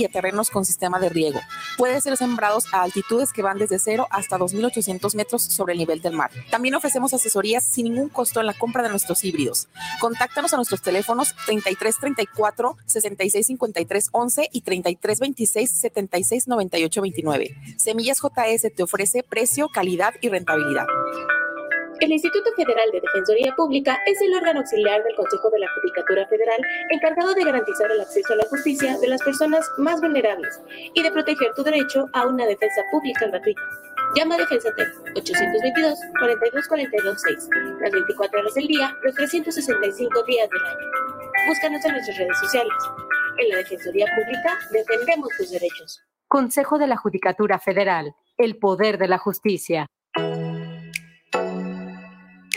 y a terrenos con sistema de riego. Puede ser sembrados a altitudes que van desde 0 hasta 2.800 metros sobre el nivel del mar. También ofrecemos asesorías sin ningún costo en la compra de nuestros híbridos. Contáctanos a nuestros teléfonos 3334 6653 11 y 3326 76 29. Semillas JS te ofrece precio, calidad y rentabilidad. El Instituto Federal de Defensoría Pública es el órgano auxiliar del Consejo de la Judicatura Federal encargado de garantizar el acceso a la justicia de las personas más vulnerables y de proteger tu derecho a una defensa pública gratuita. Llama a Defensate 822 42 42 6 las 24 horas del día, los 365 días del año. Búscanos en nuestras redes sociales. En la Defensoría Pública defendemos tus derechos. Consejo de la Judicatura Federal, el poder de la justicia.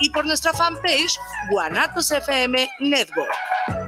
y por nuestra fanpage Guanatos FM Network.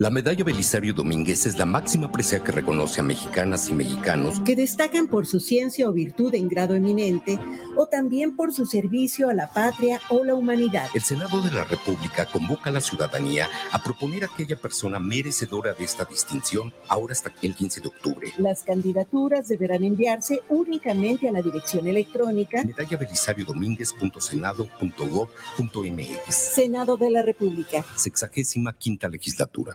La medalla Belisario Domínguez es la máxima presea que reconoce a mexicanas y mexicanos que destacan por su ciencia o virtud en grado eminente o también por su servicio a la patria o la humanidad. El Senado de la República convoca a la ciudadanía a proponer a aquella persona merecedora de esta distinción ahora hasta el 15 de octubre. Las candidaturas deberán enviarse únicamente a la dirección electrónica medalla Belisario Domínguez.senado.gov.mx. Senado de la República. Sexagésima quinta legislatura.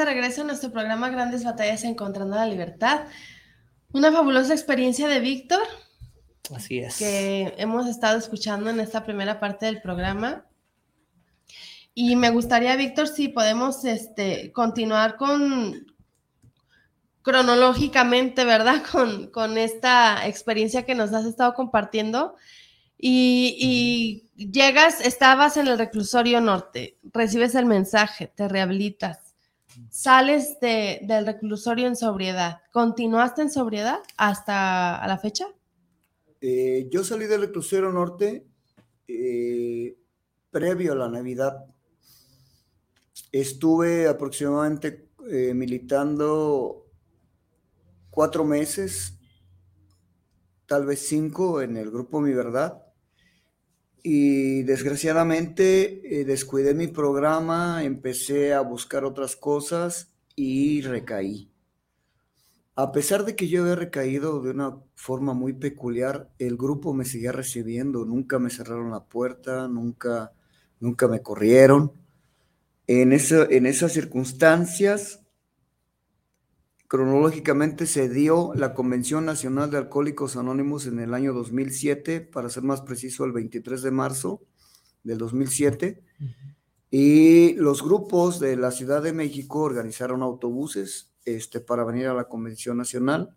De regreso en nuestro programa Grandes Batallas Encontrando la Libertad. Una fabulosa experiencia de Víctor. Así es. Que hemos estado escuchando en esta primera parte del programa. Y me gustaría, Víctor, si podemos este, continuar con cronológicamente, ¿verdad? Con, con esta experiencia que nos has estado compartiendo. Y, y, llegas, estabas en el reclusorio norte, recibes el mensaje, te rehabilitas sales de, del reclusorio en sobriedad. ¿Continuaste en sobriedad hasta a la fecha? Eh, yo salí del reclusorio norte eh, previo a la Navidad. Estuve aproximadamente eh, militando cuatro meses, tal vez cinco, en el grupo Mi Verdad y desgraciadamente eh, descuidé mi programa, empecé a buscar otras cosas y recaí. a pesar de que yo había recaído de una forma muy peculiar, el grupo me seguía recibiendo, nunca me cerraron la puerta, nunca, nunca me corrieron. En, en esas circunstancias, cronológicamente se dio la Convención Nacional de Alcohólicos Anónimos en el año 2007, para ser más preciso, el 23 de marzo del 2007. Y los grupos de la Ciudad de México organizaron autobuses este, para venir a la Convención Nacional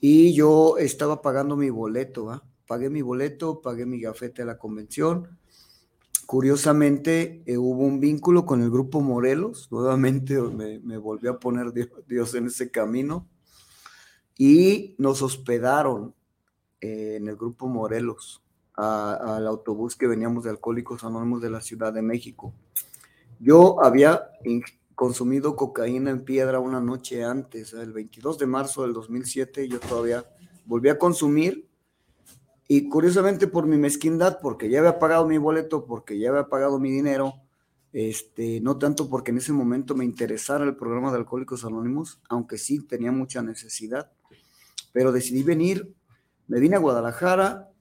y yo estaba pagando mi boleto, pagué mi boleto, pagué mi gafete a la convención. Curiosamente, eh, hubo un vínculo con el grupo Morelos, nuevamente me, volvió a poner Dios, en ese camino y nos hospedaron eh, en el grupo Morelos al autobús que veníamos de Alcohólicos Anónimos de la Ciudad de México. Yo había consumido cocaína en piedra una noche antes, el 22 de marzo del 2007, yo todavía volví a consumir y curiosamente por mi mezquindad, porque ya había pagado mi boleto, porque ya había pagado mi dinero, este, no tanto porque en ese momento me interesara el programa de Alcohólicos Anónimos, aunque sí tenía mucha necesidad, pero decidí venir, me vine a Guadalajara,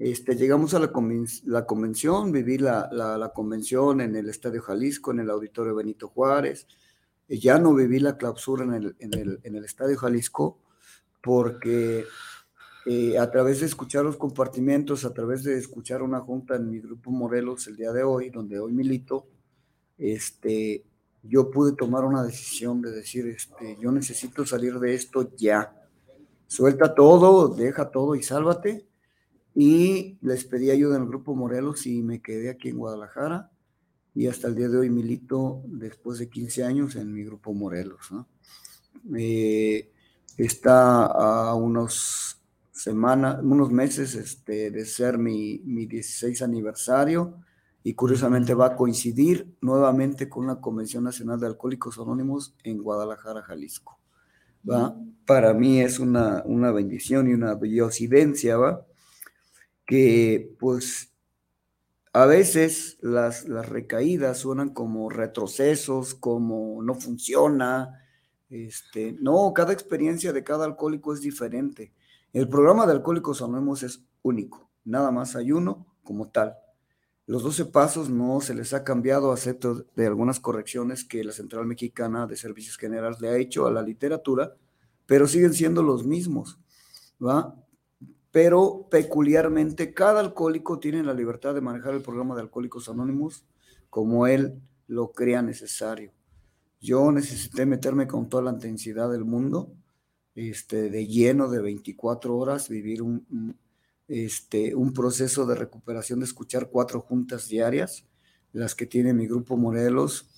este, llegamos a la, convención, viví la, convención en el Estadio Jalisco, en el Auditorio Benito Juárez. Ya no viví la clausura en el, Estadio Jalisco porque eh, a través de escuchar los compartimentos, a través de escuchar una junta en mi grupo Morelos el día de hoy, donde hoy milito, este, yo pude tomar una decisión de decir, este, yo necesito salir de esto ya. Suelta todo, deja todo y sálvate y les pedí ayuda en el grupo Morelos y me quedé aquí en Guadalajara y hasta el día de hoy milito después de 15 años en mi grupo Morelos. Eh, está a unos semanas, unos meses este, de ser mi, mi 16 aniversario y curiosamente va a coincidir nuevamente con la Convención Nacional de Alcohólicos Anónimos en Guadalajara, Jalisco. ¿va? Para mí es una, una bendición y una diosidencia, ¿va? que pues a veces las, las recaídas suenan como retrocesos, como no funciona. Este, no, cada experiencia de cada alcohólico es diferente. El programa de Alcohólicos Anónimos es único, nada más hay uno como tal. Los 12 pasos no se les ha cambiado, acepto de algunas correcciones que la Central Mexicana de Servicios Generales le ha hecho a la literatura, pero siguen siendo los mismos. ¿va? pero peculiarmente cada alcohólico tiene la libertad de manejar el programa de Alcohólicos Anónimos como él lo crea necesario. Yo necesité meterme con toda la intensidad del mundo, este, de lleno de 24 horas, vivir un, este, un proceso de recuperación de escuchar cuatro juntas diarias, las que tiene mi grupo Morelos,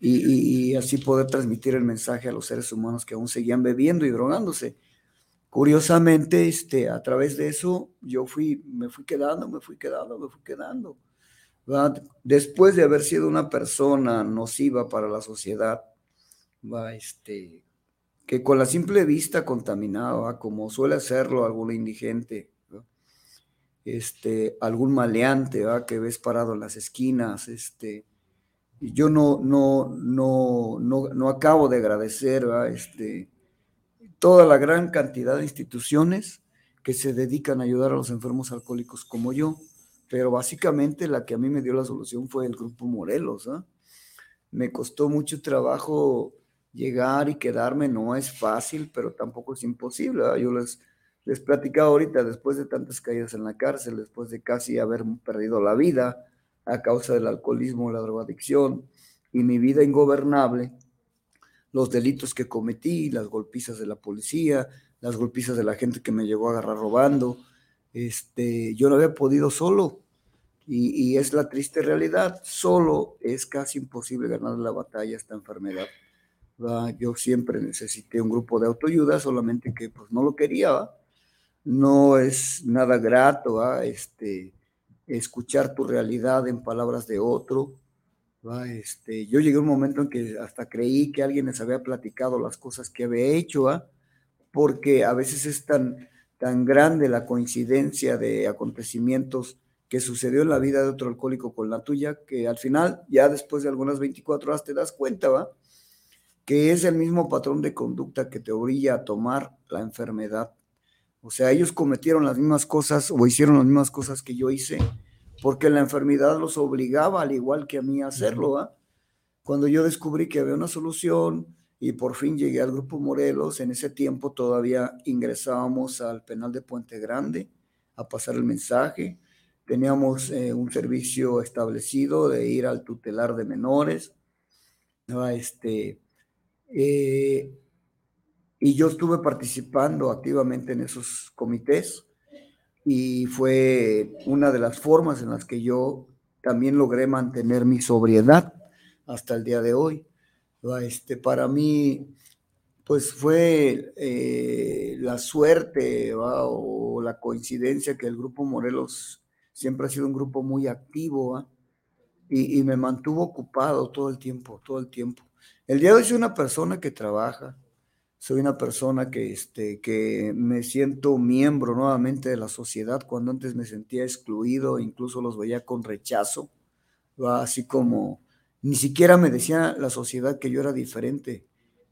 y, así poder transmitir el mensaje a los seres humanos que aún seguían bebiendo y drogándose Curiosamente, este, a través de eso, yo fui, me fui quedando, me fui quedando, me fui quedando. Después de haber sido una persona nociva para la sociedad, ¿va? Este, que con la simple vista contaminaba, como suele hacerlo algún indigente, este, algún maleante ¿va? que ves parado en las esquinas, este, yo no, no, no, no, no acabo de agradecer, ¿va? este, toda la gran cantidad de instituciones que se dedican a ayudar a los enfermos alcohólicos como yo, pero básicamente la que a mí me dio la solución fue el Grupo Morelos. ¿ah? Me costó mucho trabajo llegar y quedarme, no es fácil, pero tampoco es imposible. Yo les, les platicaba ahorita, después de tantas caídas en la cárcel, después de casi haber perdido la vida a causa del alcoholismo, la drogadicción y mi vida ingobernable, los delitos que cometí, las golpizas de la policía, las golpizas de la gente que me llegó a agarrar robando. Este, yo no había podido solo. Y, es la triste realidad, solo es casi imposible ganar la batalla esta enfermedad. Yo siempre necesité un grupo de autoayuda, solamente que pues no lo quería. No es nada grato este, escuchar tu realidad en palabras de otro, este, yo llegué a un momento en que hasta creí que alguien les había platicado las cosas que había hecho, porque a veces es tan, tan grande la coincidencia de acontecimientos que sucedió en la vida de otro alcohólico con la tuya, que al final, ya después de algunas 24 horas te das cuenta, ¿va? Que es el mismo patrón de conducta que te orilla a tomar la enfermedad. O sea, ellos cometieron las mismas cosas o hicieron las mismas cosas que yo hice, porque la enfermedad los obligaba, al igual que a mí, a hacerlo. Cuando yo descubrí que había una solución y por fin llegué al Grupo Morelos, en ese tiempo todavía ingresábamos al penal de Puente Grande a pasar el mensaje. Teníamos eh, un servicio establecido de ir al tutelar de menores. Este, eh, y yo estuve participando activamente en esos comités y fue una de las formas en las que yo también logré mantener mi sobriedad hasta el día de hoy. Este, para mí, pues fue eh, la suerte o la coincidencia que el Grupo Morelos siempre ha sido un grupo muy activo y, me mantuvo ocupado todo el tiempo, todo el tiempo. El día de hoy soy una persona que trabaja, soy una persona que, este, que me siento miembro nuevamente de la sociedad cuando antes me sentía excluido, incluso los veía con rechazo, así como ni siquiera me decía la sociedad que yo era diferente.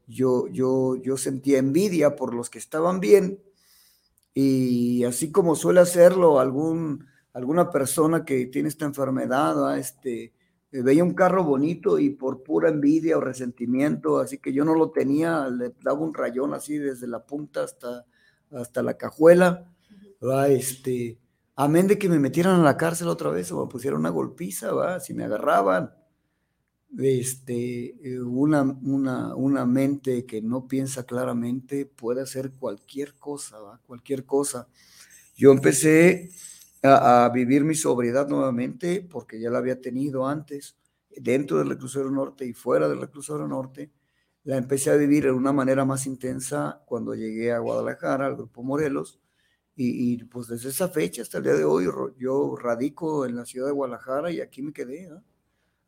Yo, yo, yo sentía envidia por los que estaban bien y así como suele hacerlo algún, alguna persona que tiene esta enfermedad, este, eh, veía un carro bonito y por pura envidia o resentimiento, así que yo no lo tenía, le daba un rayón así desde la punta hasta, hasta la cajuela, ¿va? este, amén de que me metieran a la cárcel otra vez o me pusieran una golpiza, ¿va? si me agarraban, este, eh, una, una, una mente que no piensa claramente puede hacer cualquier cosa, ¿va? cualquier cosa. Yo empecé a, vivir mi sobriedad nuevamente, porque ya la había tenido antes, dentro del reclusorio norte y fuera del reclusorio norte. La empecé a vivir de una manera más intensa cuando llegué a Guadalajara, al Grupo Morelos, y, pues desde esa fecha hasta el día de hoy yo radico en la ciudad de Guadalajara y aquí me quedé.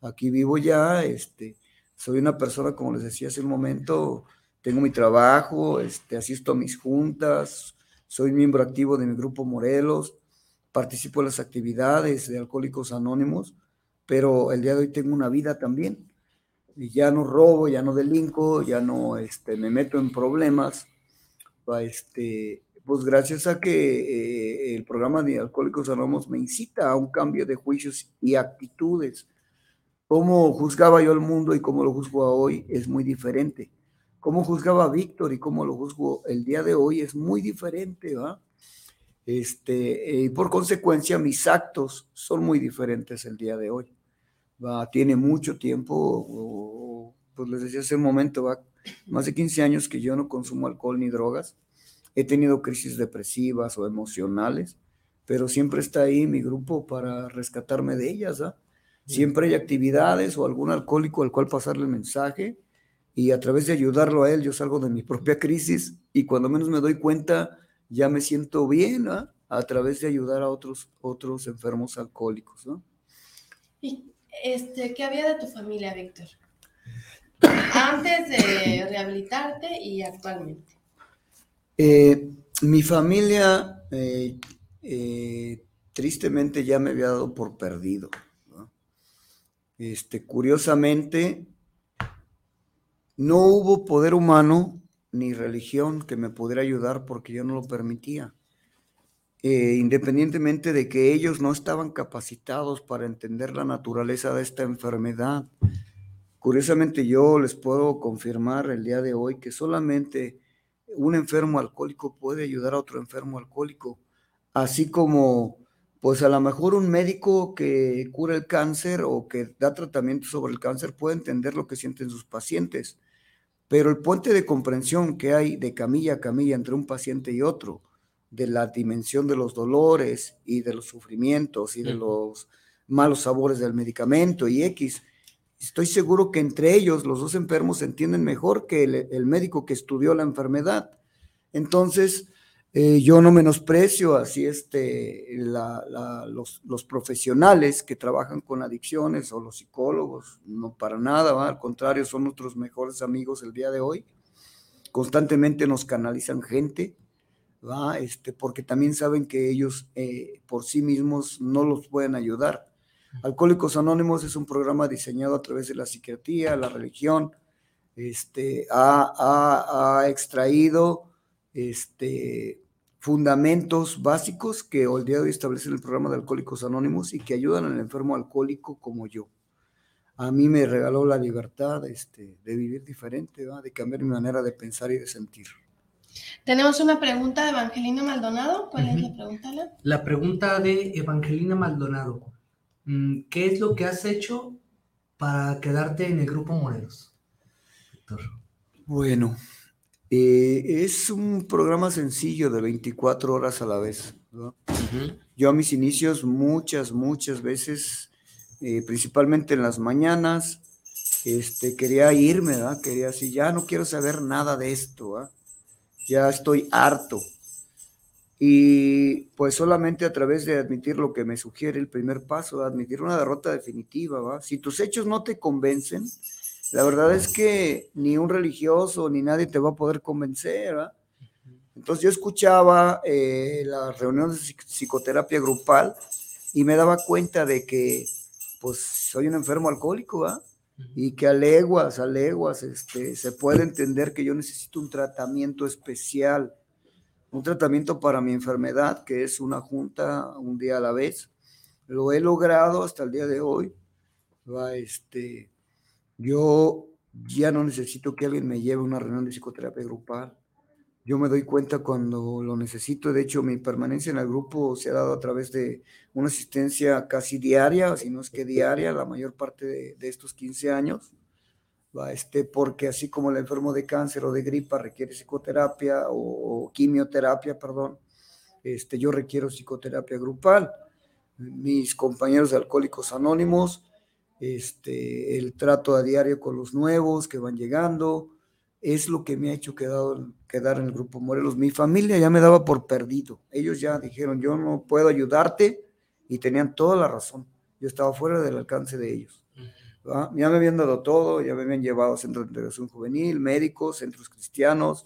Aquí vivo ya, este, soy una persona, como les decía hace un momento, tengo mi trabajo, este, asisto a mis juntas, soy miembro activo de mi Grupo Morelos, participo en las actividades de Alcohólicos Anónimos, pero el día de hoy tengo una vida también. Ya no robo, ya no delinco, ya no este, me meto en problemas. Este, pues gracias a que eh, el programa de Alcohólicos Anónimos me incita a un cambio de juicios y actitudes. Cómo juzgaba yo el mundo y cómo lo juzgo hoy es muy diferente. Cómo juzgaba a Víctor y cómo lo juzgo el día de hoy es muy diferente, ¿va? Este, y por consecuencia, mis actos son muy diferentes el día de hoy. Va, tiene mucho tiempo, pues les decía hace un momento, va, más de 15 años que yo no consumo alcohol ni drogas. He tenido crisis depresivas o emocionales, pero siempre está ahí mi grupo para rescatarme de ellas. Siempre hay actividades o algún alcohólico al cual pasarle el mensaje y a través de ayudarlo a él yo salgo de mi propia crisis y cuando menos me doy cuenta ya me siento bien a través de ayudar a otros, otros enfermos alcohólicos. ¿no? ¿Y este, qué había de tu familia, Víctor? Antes de rehabilitarte y actualmente. Eh, mi familia eh, eh, tristemente ya me había dado por perdido. Este, curiosamente, no hubo poder humano ni religión que me pudiera ayudar porque yo no lo permitía. Eh, independientemente de que ellos no estaban capacitados para entender la naturaleza de esta enfermedad. Curiosamente yo les puedo confirmar el día de hoy que solamente un enfermo alcohólico puede ayudar a otro enfermo alcohólico, así como pues a lo mejor un médico que cura el cáncer o que da tratamiento sobre el cáncer puede entender lo que sienten sus pacientes pero el puente de comprensión que hay de camilla a camilla entre un paciente y otro, de la dimensión de los dolores y de los sufrimientos y de los malos sabores del medicamento y X, estoy seguro que entre ellos los dos enfermos se entienden mejor que el, el médico que estudió la enfermedad. Entonces, eh, yo no menosprecio así este, los, profesionales que trabajan con adicciones o los psicólogos, no para nada, al contrario, son nuestros mejores amigos el día de hoy. Constantemente nos canalizan gente, ¿va? Este, porque también saben que ellos eh, por sí mismos no los pueden ayudar. Alcohólicos Anónimos es un programa diseñado a través de la psiquiatría, la religión, este, ha- ha extraído este, fundamentos básicos que el día de hoy establece el programa de Alcohólicos Anónimos y que ayudan al enfermo alcohólico como yo. A mí me regaló la libertad este, de vivir diferente, de cambiar mi manera de pensar y de sentir. Tenemos una pregunta de Evangelina Maldonado. ¿Cuál es la pregunta? Alan? La pregunta de Evangelina Maldonado. Mm, ¿Qué es lo que has hecho para quedarte en el grupo Morelos? Héctor. Bueno, eh, es un programa sencillo de 24 horas a la vez. ¿no? Yo a mis inicios muchas, muchas veces, eh, principalmente en las mañanas, este, quería irme, ¿verdad? Quería decir, ya no quiero saber nada de esto, ¿verdad? ya estoy harto. Y pues solamente a través de admitir lo que me sugiere el primer paso, admitir una derrota definitiva, ¿va? Si tus hechos no te convencen, la verdad es que ni un religioso ni nadie te va a poder convencer, ¿va? Entonces yo escuchaba eh, las reuniones de psic- psicoterapia grupal y me daba cuenta de que pues soy un enfermo alcohólico, ¿va? Y que a leguas, a leguas, este, se puede entender que yo necesito un tratamiento especial, un tratamiento para mi enfermedad, que es una junta un día a la vez. Lo he logrado hasta el día de hoy. ¿va? Este, yo ya no necesito que alguien me lleve a una reunión de psicoterapia grupal. Yo me doy cuenta cuando lo necesito. De hecho, mi permanencia en el grupo se ha dado a través de una asistencia casi diaria, si no es que diaria, la mayor parte de, estos 15 años. Este, porque así como el enfermo de cáncer o de gripa requiere psicoterapia o, o quimioterapia, perdón, este, yo requiero psicoterapia grupal. Mis compañeros de Alcohólicos Anónimos, este, el trato a diario con los nuevos que van llegando, es lo que me ha hecho quedado, quedar en el Grupo Morelos. Mi familia ya me daba por perdido. Ellos ya dijeron, yo no puedo ayudarte y tenían toda la razón. Yo estaba fuera del alcance de ellos. ¿va? Ya me habían dado todo, ya me habían llevado a centros de integración juvenil, médicos, centros cristianos,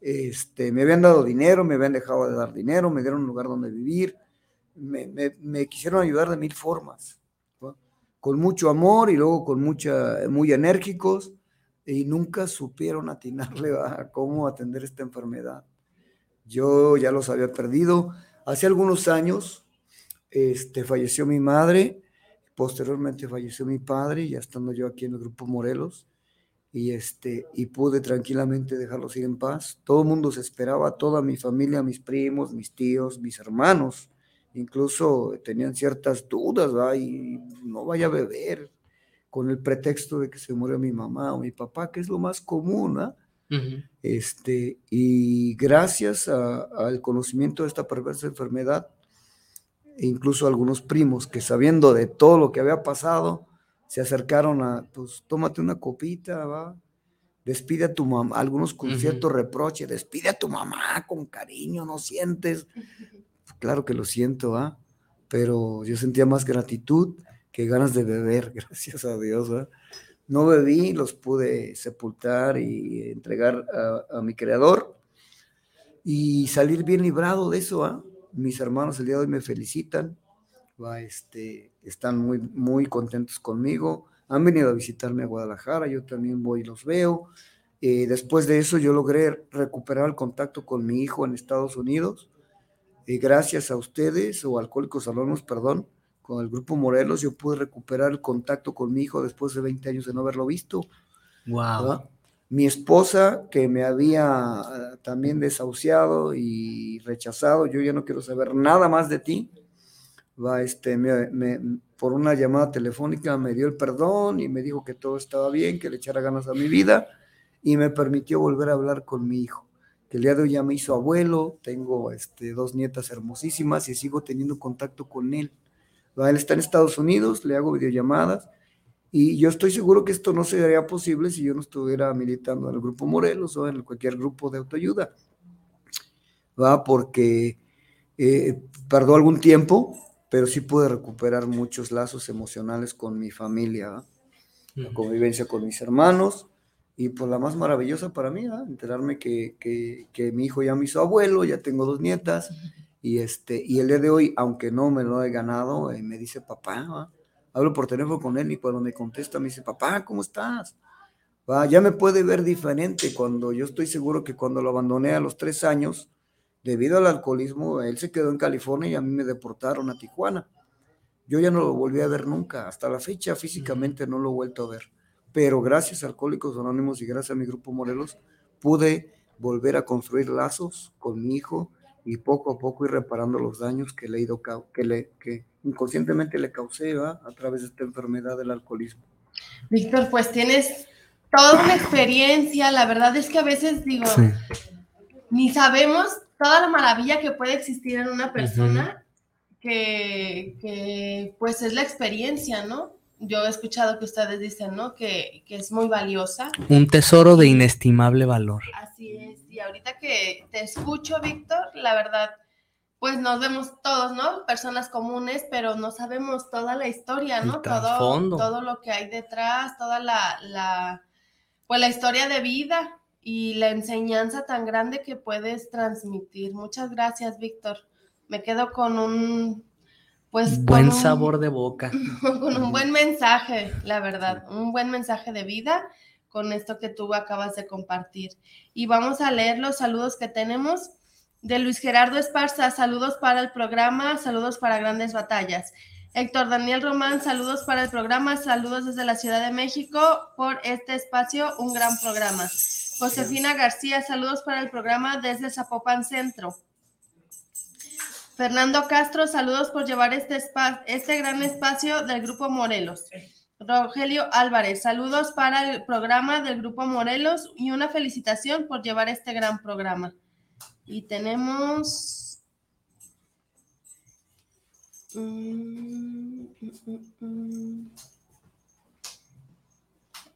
este, me habían dado dinero, me habían dejado de dar dinero, me dieron un lugar donde vivir, me, me- me quisieron ayudar de mil formas. Con mucho amor y luego con mucha, muy enérgicos, y nunca supieron atinarle a cómo atender esta enfermedad. Yo ya los había perdido. Hace algunos años este, falleció mi madre, posteriormente falleció mi padre, ya estando yo aquí en el Grupo Morelos, y, este, y pude tranquilamente dejarlos ir en paz. Todo el mundo se esperaba, toda mi familia, mis primos, mis tíos, mis hermanos, incluso tenían ciertas dudas, y no vaya a beber, con el pretexto de que se murió mi mamá o mi papá, que es lo más común, ¿ah? Este, y gracias al conocimiento de esta perversa enfermedad, e incluso algunos primos que sabiendo de todo lo que había pasado, se acercaron a, pues, tómate una copita, va, despide a tu mamá, algunos con cierto reproche, despide a tu mamá con cariño, no sientes. Claro que lo siento, ¿va? Pero yo sentía más gratitud que ganas de beber, gracias a Dios. No bebí, los pude sepultar y entregar a, mi creador y salir bien librado de eso, ¿ah? Mis hermanos el día de hoy me felicitan. Este, están muy, muy contentos conmigo, han venido a visitarme a Guadalajara, yo también voy y los veo. Eh, después de eso yo logré recuperar el contacto con mi hijo en Estados Unidos, y gracias a ustedes, o Alcohólicos Anónimos, perdón, con el Grupo Morelos, yo pude recuperar el contacto con mi hijo después de 20 años de no haberlo visto. Wow. ¿verdad? Mi esposa, que me había eh, también desahuciado y rechazado, yo ya no quiero saber nada más de ti, va, este, me- me- por una llamada telefónica me dio el perdón y me dijo que todo estaba bien, que le echara ganas a mi vida y me permitió volver a hablar con mi hijo, que el día de hoy ya me hizo abuelo, tengo este, dos nietas hermosísimas y sigo teniendo contacto con él. Él está en Estados Unidos, le hago videollamadas y yo estoy seguro que esto no sería posible si yo no estuviera militando en el Grupo Morelos o en cualquier grupo de autoayuda. ¿va? Porque eh, tardó algún tiempo, pero sí pude recuperar muchos lazos emocionales con mi familia, ¿va? la convivencia con mis hermanos, y pues la más maravillosa para mí, ¿va? enterarme que, que- que mi hijo ya me hizo abuelo, ya tengo dos nietas, y, este, y el día de hoy, aunque no me lo he ganado, eh, me dice papá, ¿va? hablo por teléfono con él y cuando me contesta me dice, papá, ¿cómo estás? ¿va? Ya me puede ver diferente cuando yo estoy seguro que cuando lo abandoné a los tres años, debido al alcoholismo, él se quedó en California y a mí me deportaron a Tijuana. Yo ya no lo volví a ver nunca, hasta la fecha físicamente no lo he vuelto a ver. Pero gracias a Alcohólicos Anónimos y gracias a mi grupo Morelos, pude volver a construir lazos con mi hijo y poco a poco ir reparando los daños que le he ido, que, le, que inconscientemente le causé a través de esta enfermedad del alcoholismo. Víctor, pues tienes toda una experiencia, la verdad es que a veces digo, ni sabemos toda la maravilla que puede existir en una persona que, que, pues es la experiencia, ¿no? Yo he escuchado que ustedes dicen, ¿no? Que, que es muy valiosa. Un tesoro de inestimable valor. Así es, y ahorita que te escucho, Víctor, la verdad, pues nos vemos todos, ¿no? Personas comunes, pero no sabemos toda la historia, ¿no? Todo, todo lo que hay detrás, toda la, la, pues la historia de vida y la enseñanza tan grande que puedes transmitir. Muchas gracias, Víctor. Me quedo con un, pues... Buen sabor de boca. Con un buen mensaje, la verdad, un buen mensaje de vida con esto que tú acabas de compartir. Y vamos a leer los saludos que tenemos de Luis Gerardo Esparza, saludos para el programa, saludos para grandes batallas. Héctor Daniel Román, saludos para el programa, saludos desde la Ciudad de México por este espacio, un gran programa. Josefina García, saludos para el programa desde Zapopan Centro. Fernando Castro, saludos por llevar este, este gran espacio del Grupo Morelos. Rogelio Álvarez, saludos para el programa del Grupo Morelos y una felicitación por llevar este gran programa. Y tenemos... Mm, mm, mm,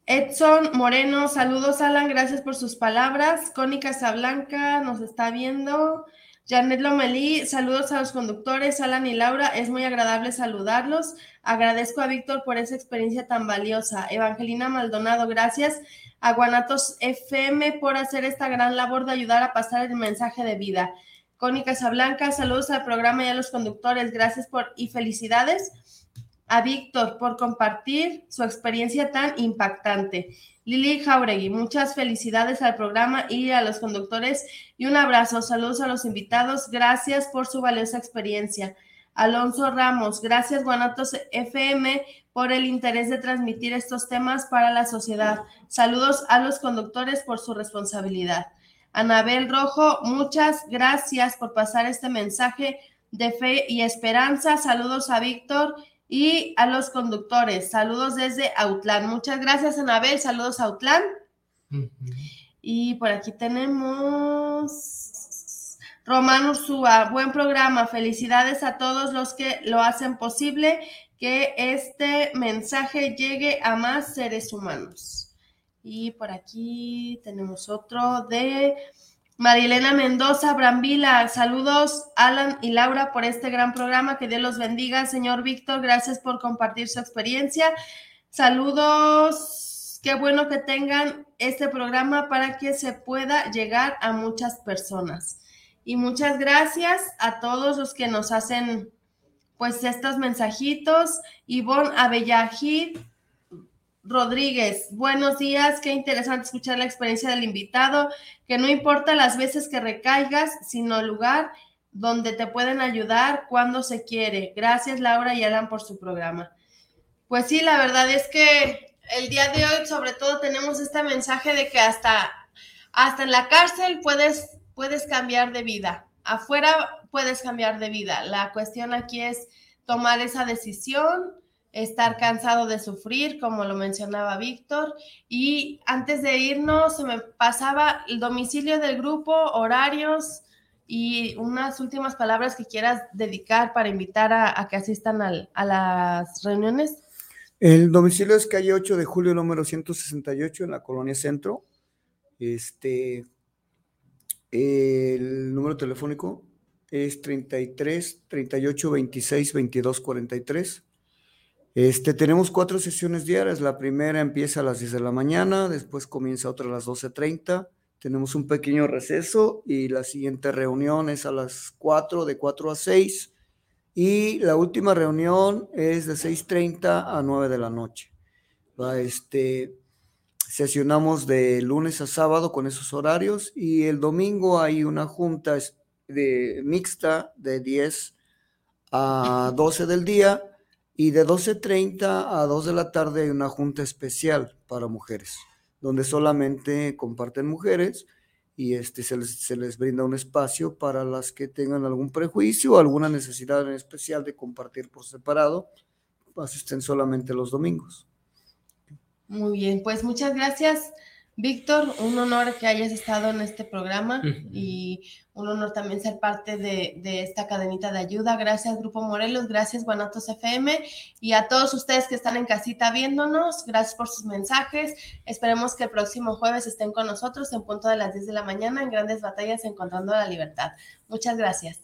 Edson Moreno, saludos Alan, gracias por sus palabras. Connie Casablanca nos está viendo. Janet Lomelí, saludos a los conductores, Alan y Laura, es muy agradable saludarlos. Agradezco a Víctor por esa experiencia tan valiosa. Evangelina Maldonado, gracias a Guanatos FM por hacer esta gran labor de ayudar a pasar el mensaje de vida. Connie Casablanca, saludos al programa y a los conductores, gracias por y felicidades a Víctor por compartir su experiencia tan impactante. Lili Jauregui, muchas felicidades al programa y a los conductores y un abrazo. Saludos a los invitados. Gracias por su valiosa experiencia. Alonso Ramos, gracias Guanatos FM por el interés de transmitir estos temas para la sociedad. Saludos a los conductores por su responsabilidad. Anabel Rojo, muchas gracias por pasar este mensaje de fe y esperanza. Saludos a Víctor y a los conductores. Saludos desde Autlán. Muchas gracias, Anabel. Saludos a Autlán. Y por aquí tenemos Román Ursúa. Buen programa. Felicidades a todos los que lo hacen posible que este mensaje llegue a más seres humanos. Y por aquí tenemos otro de Marilena Mendoza, Brambila, saludos Alan y Laura por este gran programa. Que Dios los bendiga. Señor Víctor, gracias por compartir su experiencia. Saludos, qué bueno que tengan este programa para que se pueda llegar a muchas personas. Y muchas gracias a todos los que nos hacen pues estos mensajitos. Ivonne Abellajid, Rodríguez, buenos días, qué interesante escuchar la experiencia del invitado, que no importa las veces que recaigas, sino lugar donde te pueden ayudar cuando se quiere. Gracias Laura y Alan por su programa. Pues sí, la verdad es que el día de hoy sobre todo tenemos este mensaje de que hasta, hasta en la cárcel puedes, puedes cambiar de vida, afuera puedes cambiar de vida. La cuestión aquí es tomar esa decisión estar cansado de sufrir, como lo mencionaba Víctor. Y antes de irnos, se me pasaba el domicilio del grupo, horarios y unas últimas palabras que quieras dedicar para invitar a, que asistan a las reuniones. El domicilio es calle 8 de julio, número 168, en la colonia Centro. Este, el número telefónico es 33 38 26 22 43. Este, tenemos cuatro sesiones diarias. La primera empieza a las 10 de la mañana, después comienza otra a las 12.30. Tenemos un pequeño receso y la siguiente reunión es a las 4, de 4 a 6. Y la última reunión es de 6.30 a 9 de la noche. Este, sesionamos de lunes a sábado con esos horarios y el domingo hay una junta de, mixta de 10 a 12 del día y de 12.30 a 2 de la tarde hay una junta especial para mujeres, donde solamente comparten mujeres y este, se, les, se les brinda un espacio para las que tengan algún prejuicio o alguna necesidad en especial de compartir por separado, asisten solamente los domingos. Muy bien, pues muchas gracias, Víctor. Un honor que hayas estado en este programa y un honor también ser parte de, de esta cadenita de ayuda. Gracias, Grupo Morelos, gracias, Guanatos FM, y a todos ustedes que están en casita viéndonos, gracias por sus mensajes. Esperemos que el próximo jueves estén con nosotros en punto de las 10 de la mañana en Grandes Batallas Encontrando la Libertad. Muchas gracias.